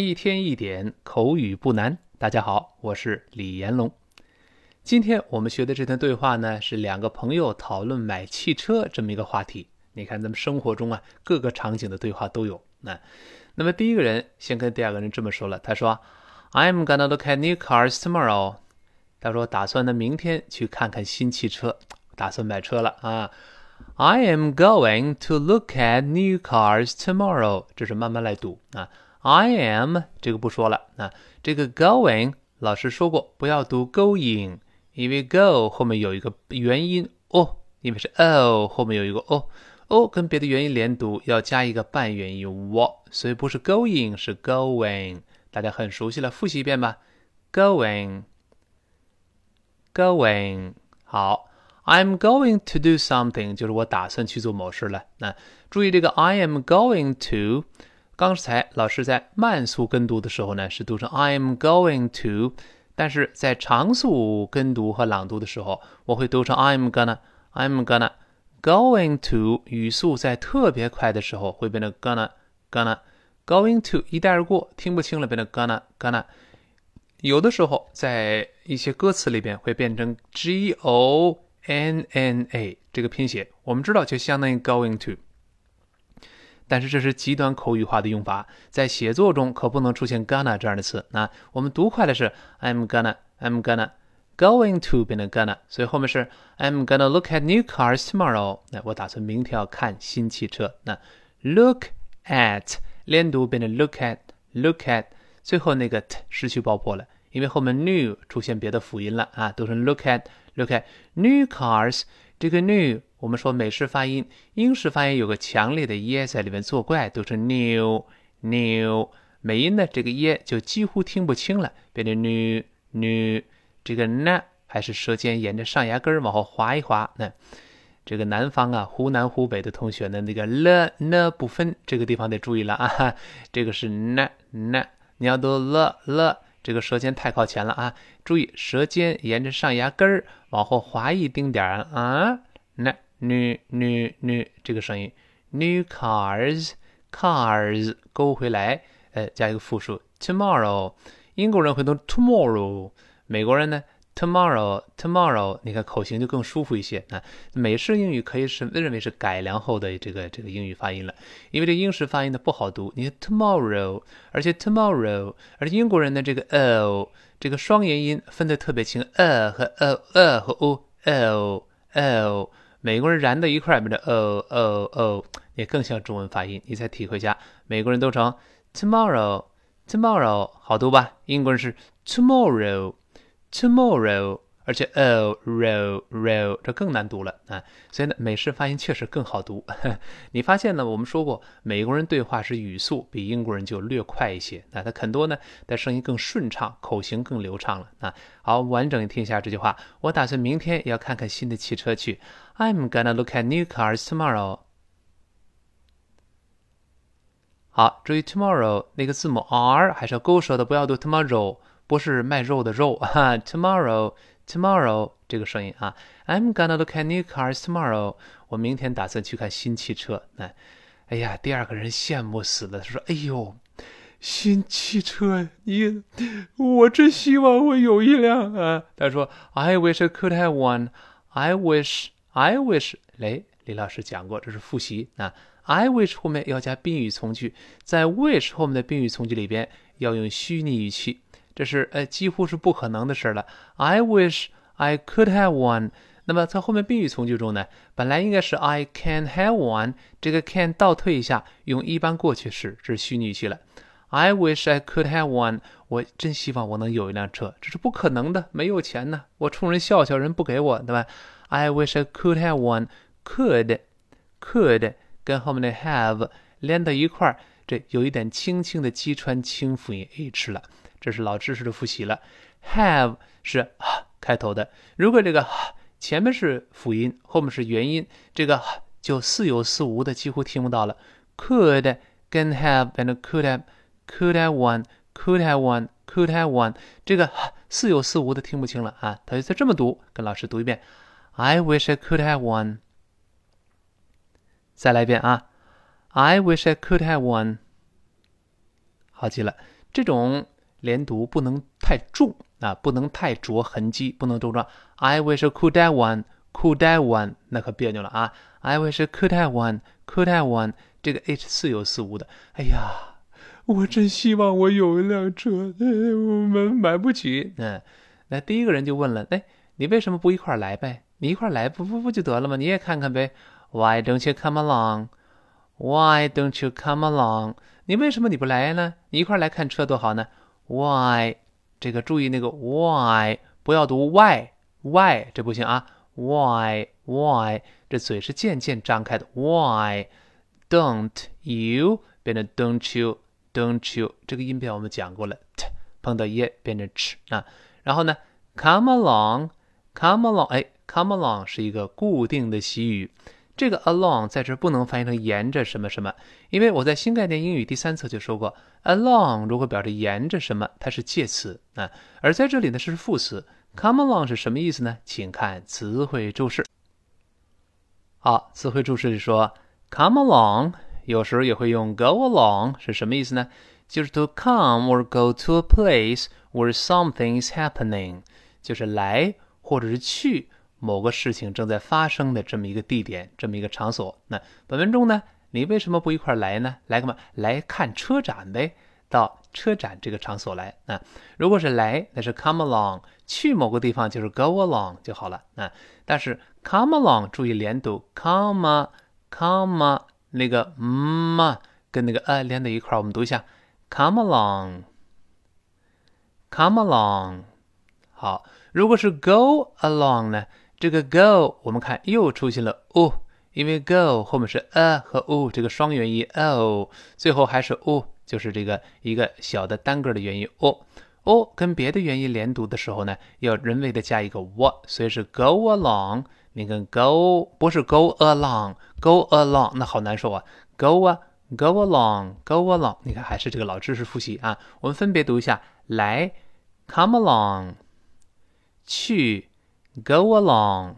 一天一点口语不难。大家好，我是李延龙。今天我们学的这段对话呢，是两个朋友讨论买汽车这么一个话题。你看，咱们生活中啊，各个场景的对话都有。那，那么第一个人先跟第二个人这么说了，他说：“I'm gonna look at new cars tomorrow。”他说打算呢明天去看看新汽车，打算买车了啊。I am going to look at new cars tomorrow。这是慢慢来读啊。I am 这个不说了那，这个 going 老师说过不要读 going，因为 go 后面有一个元音哦，因为是 o 后面有一个哦哦，跟别的元音连读要加一个半元音 w，所以不是 going 是 going，大家很熟悉了，复习一遍吧，going，going 好，I'm going to do something 就是我打算去做某事了。那注意这个 I am going to。刚才老师在慢速跟读的时候呢，是读成 I'm going to，但是在长速跟读和朗读的时候，我会读成 I'm gonna，I'm gonna。going to 语速在特别快的时候会变成 gonna gonna。going to 一带而过，听不清了，变成 gonna gonna。有的时候在一些歌词里边会变成 g o n n a 这个拼写，我们知道就相当于 going to。但是这是极端口语化的用法，在写作中可不能出现 gonna 这样的词。那我们读快的是 I'm gonna，I'm gonna，going to 变成 gonna，所以后面是 I'm gonna look at new cars tomorrow。那我打算明天要看新汽车。那 look at 连读变成 look at，look at，最后那个 t 失去爆破了，因为后面 new 出现别的辅音了啊，读成 look at，look at new cars。这个 new 我们说美式发音，英式发音有个强烈的耶在里面作怪，读成 new new。美音呢，这个耶就几乎听不清了，变成 new new。这个 n 还是舌尖沿着上牙根往后滑一滑。那这个南方啊，湖南湖北的同学呢，那个 l n 不分，这个地方得注意了啊。这个是 n n，你要读 l l，这个舌尖太靠前了啊。注意舌尖沿着上牙根儿往后滑一丁点儿啊。那女女女这个声音，new cars cars 勾回来，呃，加一个复数 tomorrow。英国人会读 tomorrow，美国人呢 tomorrow tomorrow。你看口型就更舒服一些啊。美式英语可以是认为是改良后的这个这个英语发音了，因为这英式发音呢不好读。你看 tomorrow，而且 tomorrow，而且英国人的这个 o 这个双元音分得特别清，a 和 o a 和 o o o。美国人燃到一块儿，变成 o o o，，也更像中文发音。你再体会一下，美国人都成 tomorrow，tomorrow，好读吧？英国人是 tomorrow Tomorrow，而且 Oh，row，row，这更难读了啊。所以呢，美式发音确实更好读。你发现呢？我们说过，美国人对话时语速比英国人就略快一些，那他很多呢，他声音更顺畅，口型更流畅了啊。好，完整听一下这句话。我打算明天要看看新的汽车去。I'm gonna look at new cars tomorrow。好，注意 tomorrow 那个字母 r 还是要勾舌的，不要读 tomorrow，不是卖肉的肉 哈。tomorrow，tomorrow 这个声音啊。I'm gonna look at new cars tomorrow。我明天打算去看新汽车。那，哎呀，第二个人羡慕死了，他说：“哎呦，新汽车，你，我真希望我有一辆啊。”他说：“I wish I could have one. I wish。” I wish，来，李老师讲过，这是复习啊。I wish 后面要加宾语从句，在 wish 后面的宾语从句里边要用虚拟语气，这是呃几乎是不可能的事了。I wish I could have one。那么在后面宾语从句中呢，本来应该是 I can have one，这个 can 倒退一下，用一般过去时，这是虚拟语气了。I wish I could have one，我真希望我能有一辆车，这是不可能的，没有钱呢，我冲人笑笑，人不给我，对吧？I wish I could have one. Could, could 跟后面的 have 连到一块儿，这有一点轻轻的击穿清辅音 h 了。这是老知识的复习了。Have 是开头的，如果这个前面是辅音，后面是元音，这个就似有似无的，几乎听不到了。Could 跟 have 变成 could have, could have one, could have one, could have one，这个似有似无的听不清了啊。他就再这么读，跟老师读一遍。I wish I could have one。再来一遍啊！I wish I could have one。好极了，这种连读不能太重啊，不能太着痕迹，不能重撞。I wish could have one, could have one，那可别扭了啊！I wish could have one, could have one，这个 H 似有似无的。哎呀，我真希望我有一辆车，我们买不起。嗯，那第一个人就问了：哎，你为什么不一块来呗？你一块来，不不不就得了吗？你也看看呗。Why don't you come along? Why don't you come along? 你为什么你不来呢？你一块来看车多好呢？？Why？这个注意那个 why，不要读 why，why 这不行啊。Why？Why？这嘴是渐渐张开的。Why？Don't you 变成 don't you？Don't you？这个音标我们讲过了，t 碰到 e 变成 ch 啊。然后呢，come along，come along，哎，come along 是一个固定的习语。这个 along 在这不能翻译成沿着什么什么，因为我在新概念英语第三册就说过，along 如果表示沿着什么，它是介词啊，而在这里呢是副词。Come along 是什么意思呢？请看词汇注释。好，词汇注释里说，come along 有时候也会用 go along，是什么意思呢？就是 to come or go to a place where something is happening，就是来或者是去。某个事情正在发生的这么一个地点，这么一个场所。那本文中呢，你为什么不一块来呢？来干嘛？来看车展呗，到车展这个场所来。那如果是来，那是 come along；去某个地方就是 go along 就好了。那但是 come along 注意连读，come，come 那个 m 跟那个呃连在一块儿，我们读一下，come along，come along。好，如果是 go along 呢？这个 go 我们看又出现了 o，因为 go 后面是 a 和 o 这个双元音 o，最后还是 o，就是这个一个小的单个的元音 o。o 跟别的元音连读的时候呢，要人为的加一个 w，所以是 go along。你看 go 不是 go along，go along 那好难受啊，go 啊，go along，go along。你看还是这个老知识复习啊，我们分别读一下，来，come along，去。Go along，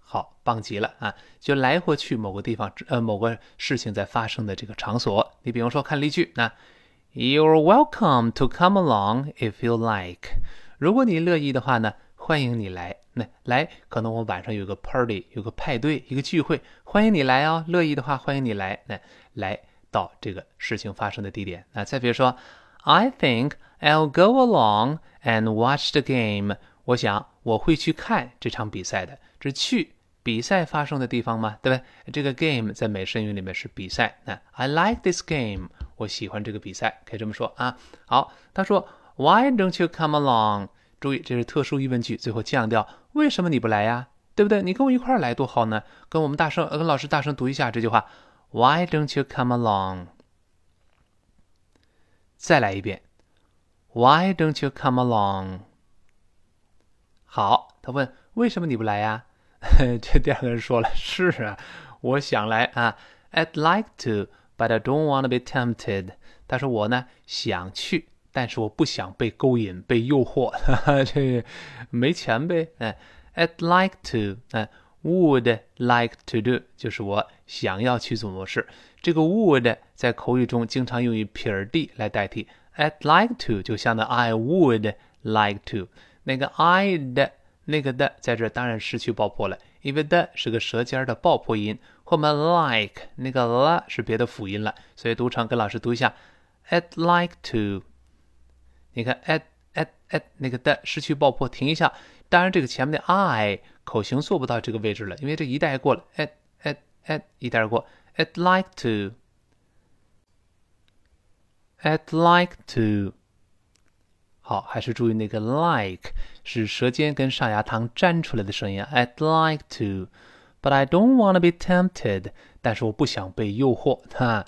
好棒极了啊！就来或去某个地方，呃，某个事情在发生的这个场所。你比方说看例句，那 You're welcome to come along if you like。如果你乐意的话呢，欢迎你来。那来，可能我晚上有个 party，有个派对，一个聚会，欢迎你来哦。乐意的话，欢迎你来。那来到这个事情发生的地点。那再比如说，I think I'll go along and watch the game。我想我会去看这场比赛的，这去比赛发生的地方吗？对不对？这个 game 在美式英语里面是比赛。那 I like this game，我喜欢这个比赛，可以这么说啊。好，他说 Why don't you come along？注意，这是特殊疑问句，最后降调，为什么你不来呀？对不对？你跟我一块儿来多好呢。跟我们大声，跟老师大声读一下这句话：Why don't you come along？再来一遍：Why don't you come along？好，他问为什么你不来呀？这第二个人说了，是啊，我想来啊，I'd like to，but I don't want to be tempted。他说我呢想去，但是我不想被勾引、被诱惑，哈哈这没钱呗。哎，I'd like to，哎，would like to do，就是我想要去做某事。这个 would 在口语中经常用于撇 d 来代替，I'd like to 就相当 I would like to。那个 I 的那个的在这当然失去爆破了，因为的是个舌尖的爆破音，后面 like 那个 l 是别的辅音了，所以读成跟老师读一下，I'd like to。你看 at at at 那个的失去爆破，停一下。当然这个前面的 I 口型做不到这个位置了，因为这一带过了，at at at 一带过，I'd like to。I'd like to。好，还是注意那个 like 是舌尖跟上牙膛粘出来的声音。I'd like to, but I don't want to be tempted。但是我不想被诱惑。哈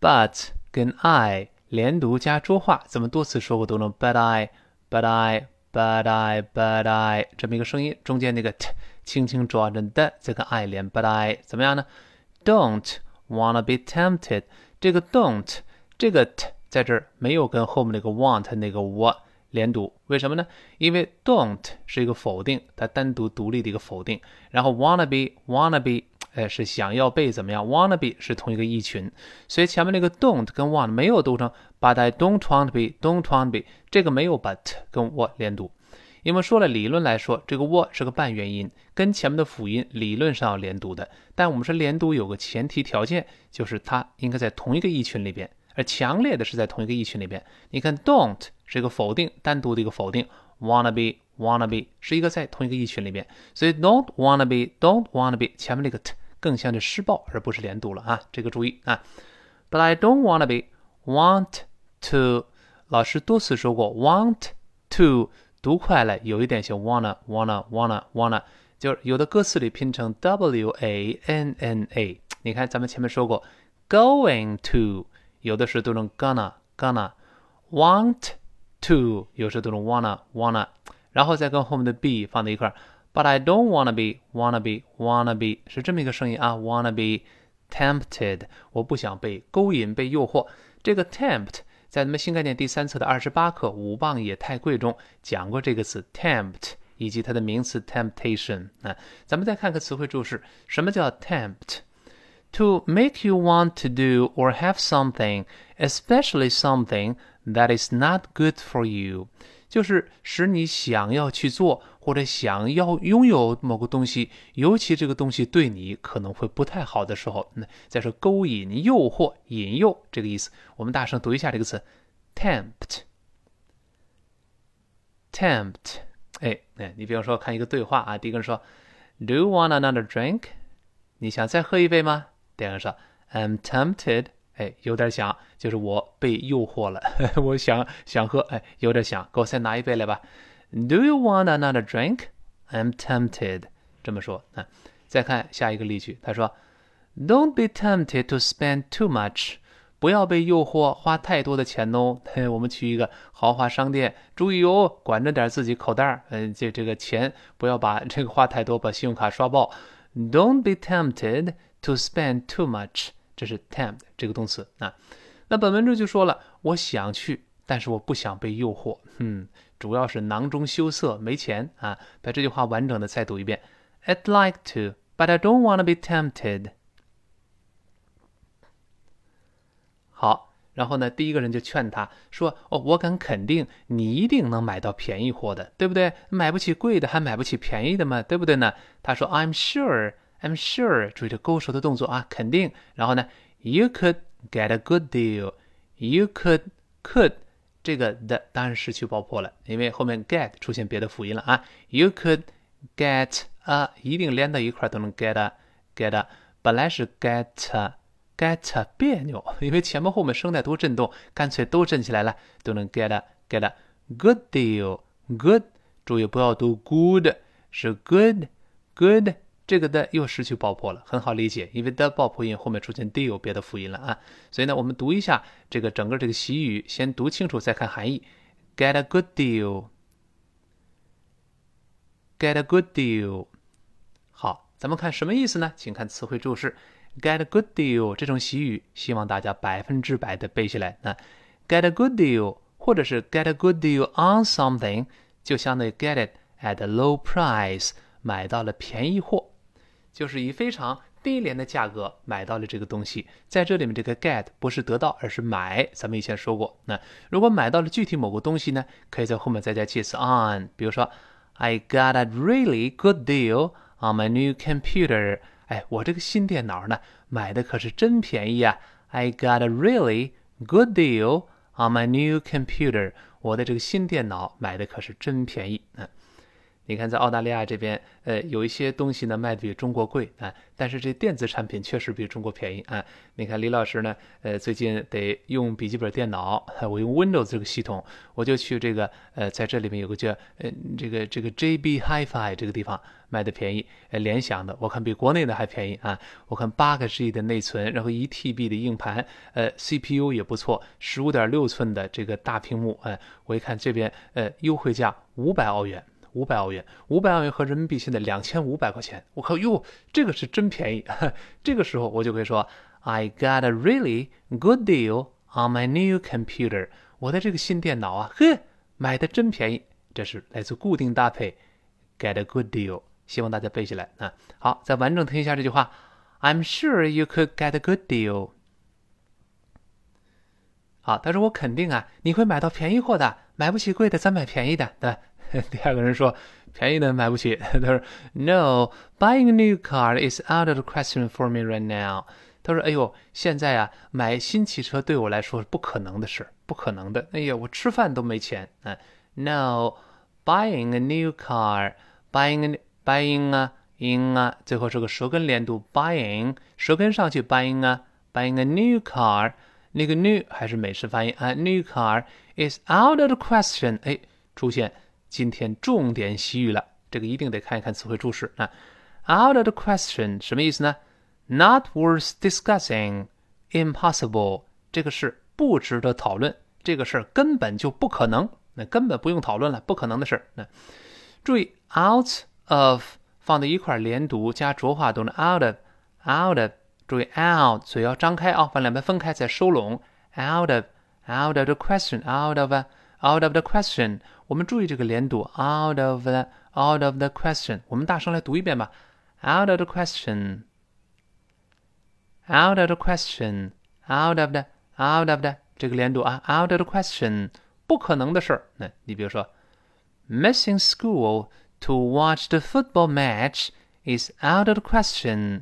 ，but 跟 I 连读加浊化，怎么多次说过都能。But I, but I, but I, but I 这么一个声音，中间那个 t 轻轻抓着的，再跟 I 连。But I 怎么样呢？Don't wanna be tempted。这个 don't 这个 t 在这儿没有跟后面那个 want 那个 what 连读，为什么呢？因为 don't 是一个否定，它单独独立的一个否定。然后 wanna be wanna be 哎，是想要被怎么样？wanna be 是同一个意群，所以前面那个 don't 跟 want 没有读成 but I don't want to be，don't want to be，这个没有 but 跟 what 连读。因为说了，理论来说，这个 what 是个半元音，跟前面的辅音理论上要连读的。但我们说连读有个前提条件，就是它应该在同一个意群里边，而强烈的是在同一个意群里边。你看，don't 是一个否定，单独的一个否定，wanna be wanna be 是一个在同一个意群里边，所以 don't wanna be don't wanna be 前面那个 t 更像是施暴，而不是连读了啊，这个注意啊。But I don't wanna be want to，老师多次说过 want to。读快了，有一点像 wanna wanna wanna wanna，就是有的歌词里拼成 w a n n a。你看咱们前面说过，going to 有的时候读成 gonna gonna，want to 有时候读成 wanna wanna，然后再跟后面的 be 放在一块儿。But I don't wanna be wanna be wanna be 是这么一个声音啊，wanna be tempted，我不想被勾引、被诱惑。这个 tempt。在咱们新概念第三册的二十八课《五磅也太贵》中讲过这个词 tempt 以及它的名词 temptation 啊，咱们再看个词汇注释，什么叫 tempt？To make you want to do or have something, especially something that is not good for you. 就是使你想要去做或者想要拥有某个东西，尤其这个东西对你可能会不太好的时候，那再说勾引、诱惑、引诱这个意思。我们大声读一下这个词：tempt，tempt。哎，哎，你比方说看一个对话啊，第一个人说：“Do you want another drink？” 你想再喝一杯吗？第二个人说：“I'm tempted。”哎，有点想，就是我被诱惑了，我想想喝，哎，有点想，给我再拿一杯来吧。Do you want another drink? I'm tempted。这么说啊，再看下一个例句，他说，Don't be tempted to spend too much。不要被诱惑花太多的钱哦。嘿，我们去一个豪华商店，注意哦，管着点自己口袋嗯，这这个钱不要把这个花太多，把信用卡刷爆。Don't be tempted to spend too much。这是 tempt 这个动词啊，那本文中就说了，我想去，但是我不想被诱惑。嗯，主要是囊中羞涩，没钱啊。把这句话完整的再读一遍：I'd like to, but I don't want to be tempted。好，然后呢，第一个人就劝他说：“哦，我敢肯定，你一定能买到便宜货的，对不对？买不起贵的，还买不起便宜的嘛，对不对呢？”他说：“I'm sure。” I'm sure，注意这勾手的动作啊，肯定。然后呢，You could get a good deal。You could could 这个的当然失去爆破了，因为后面 get 出现别的辅音了啊。You could get a 一定连到一块都能 get a get a。本来是 get get 别扭，因为前面后面声带都震动，干脆都震起来了，都能 get a get a good deal。Good，注意不要读 good，是 good good。 这个的又失去爆破了，很好理解，因为的爆破音后面出现 deal 别的辅音了啊，所以呢，我们读一下这个整个这个习语，先读清楚再看含义。Get a good deal，get a good deal。好，咱们看什么意思呢？请看词汇注释。Get a good deal 这种习语，希望大家百分之百的背下来。那 get a good deal，或者是 get a good deal on something，就相当于 get it at a low price，买到了便宜货。就是以非常低廉的价格买到了这个东西，在这里面这个 get 不是得到，而是买。咱们以前说过，那如果买到了具体某个东西呢，可以在后面再加介词 on。比如说，I got a really good deal on my new computer。哎，我这个新电脑呢，买的可是真便宜啊。I got a really good deal on my new computer。我的这个新电脑买的可是真便宜嗯。你看，在澳大利亚这边，呃，有一些东西呢卖的比中国贵啊，但是这电子产品确实比中国便宜啊。你看李老师呢，呃，最近得用笔记本电脑，我用 Windows 这个系统，我就去这个，呃，在这里面有个叫，呃，这个这个 JB Hi-Fi 这个地方卖的便宜，呃，联想的，我看比国内的还便宜啊。我看八个 G 的内存，然后一 TB 的硬盘，呃，CPU 也不错，十五点六寸的这个大屏幕，哎，我一看这边，呃，优惠价五百澳元。五百澳元，五百澳元和人民币现在两千五百块钱，我靠哟，这个是真便宜。这个时候我就可以说，I got a really good deal on my new computer。我的这个新电脑啊，呵，买的真便宜。这是来自固定搭配，get a good deal。希望大家背下来啊。好，再完整听一下这句话 I'm sure you could get a good deal。好，他说我肯定啊，你会买到便宜货的，买不起贵的，咱买便宜的，对吧？第二个人说便宜的买不起，他说 No, buying a new car is out of the question for me right now。他说：“哎呦，现在啊，买新汽车对我来说是不可能的事，不可能的。哎呀，我吃饭都没钱。嗯，No, buying a new car, buying buying 啊，in 啊，最后是个舌根连读，buying 舌根上去，buying 啊，buying a new car，那个 new 还是美式发音啊，new car is out of the question。哎，出现 今天重点习语了，这个一定得看一看词汇注释啊。Out of the question 什么意思呢？” Not worth discussing, impossible。这个事不值得讨论，这个事儿根本就不可能，那根本不用讨论了，不可能的事儿。那注意，out of 放在一块连读加浊化读的 out of，out of。注意 out 嘴要张开啊，把两边分开再收拢。out of，out of the question，out of，out of the question。 我们注意这个连读，out of，out of the question。我们大声来读一遍吧，out of the question。Out of the question, out of the, out of the 这个连读啊，out of the question，不可能的事儿。那你比如说，missing school to watch the football match is out of the question。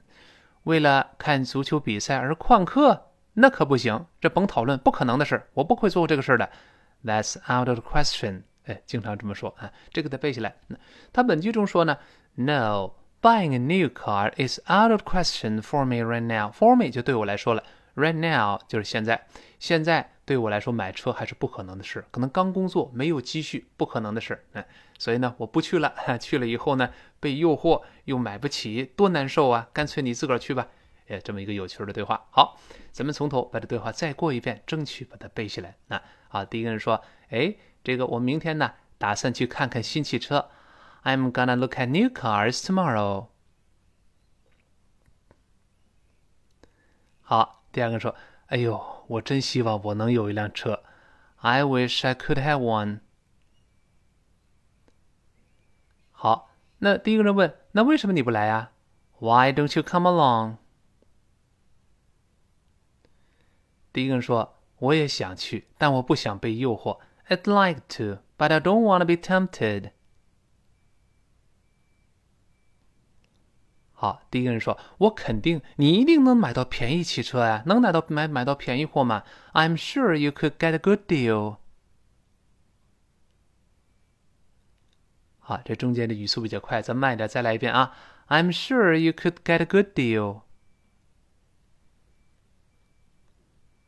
为了看足球比赛而旷课，那可不行，这甭讨论，不可能的事儿，我不会做这个事儿的。That's out of the question。 哎，经常这么说啊，这个得背下来。那他本句中说呢，No。Buying a new car is out of question for me right now. For me 就对我来说了，right now 就是现在。现在对我来说买车还是不可能的事，可能刚工作没有积蓄，不可能的事。嗯，所以呢，我不去了。去了以后呢，被诱惑又买不起，多难受啊！干脆你自个儿去吧。哎，这么一个有趣的对话。好，咱们从头把这对话再过一遍，争取把它背下来。那好，第一个人说：“哎，这个我明天呢，打算去看看新汽车。” I'm gonna look at new cars tomorrow。好，第二个说：“哎呦，我真希望我能有一辆车。I wish I could have one。”好，那第一个人问：“那为什么你不来呀？”Why don't you come along？第一个人说：“我也想去，但我不想被诱惑。 I'd like to, but I don't want to be tempted。”好，第一个人说：“我肯定你一定能买到便宜汽车呀，能买到买买到便宜货吗？”I'm sure you could get a good deal。好，这中间的语速比较快，咱慢一点，再来一遍啊！I'm sure you could get a good deal。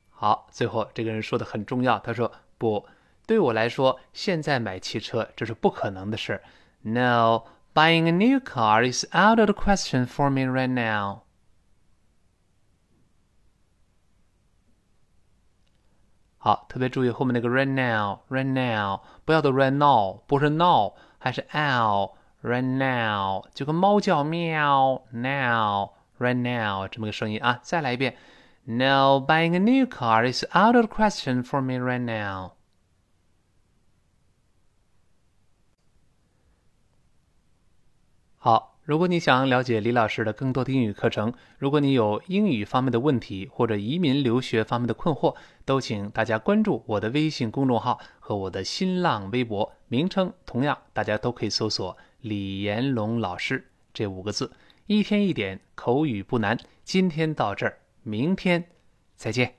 好，最后这个人说的很重要，他说：“不， 对我来说，现在买汽车这是不可能的事。”No。Buying a new car is out of the question for me right now. 好，特别注意后面那个 right now，right now，不要读 right now，不是 now，还是 out，right now，就跟猫叫喵，now，right now 这么个声音啊。再来一遍，No, buying a new car is out of the question for me right now. 好，如果你想了解李老师的更多的英语课程，如果你有英语方面的问题或者移民留学方面的困惑，都请大家关注我的微信公众号和我的新浪微博，名称同样，大家都可以搜索“李延龙老师”这五个字，一天一点口语不难。今天到这儿，明天再见。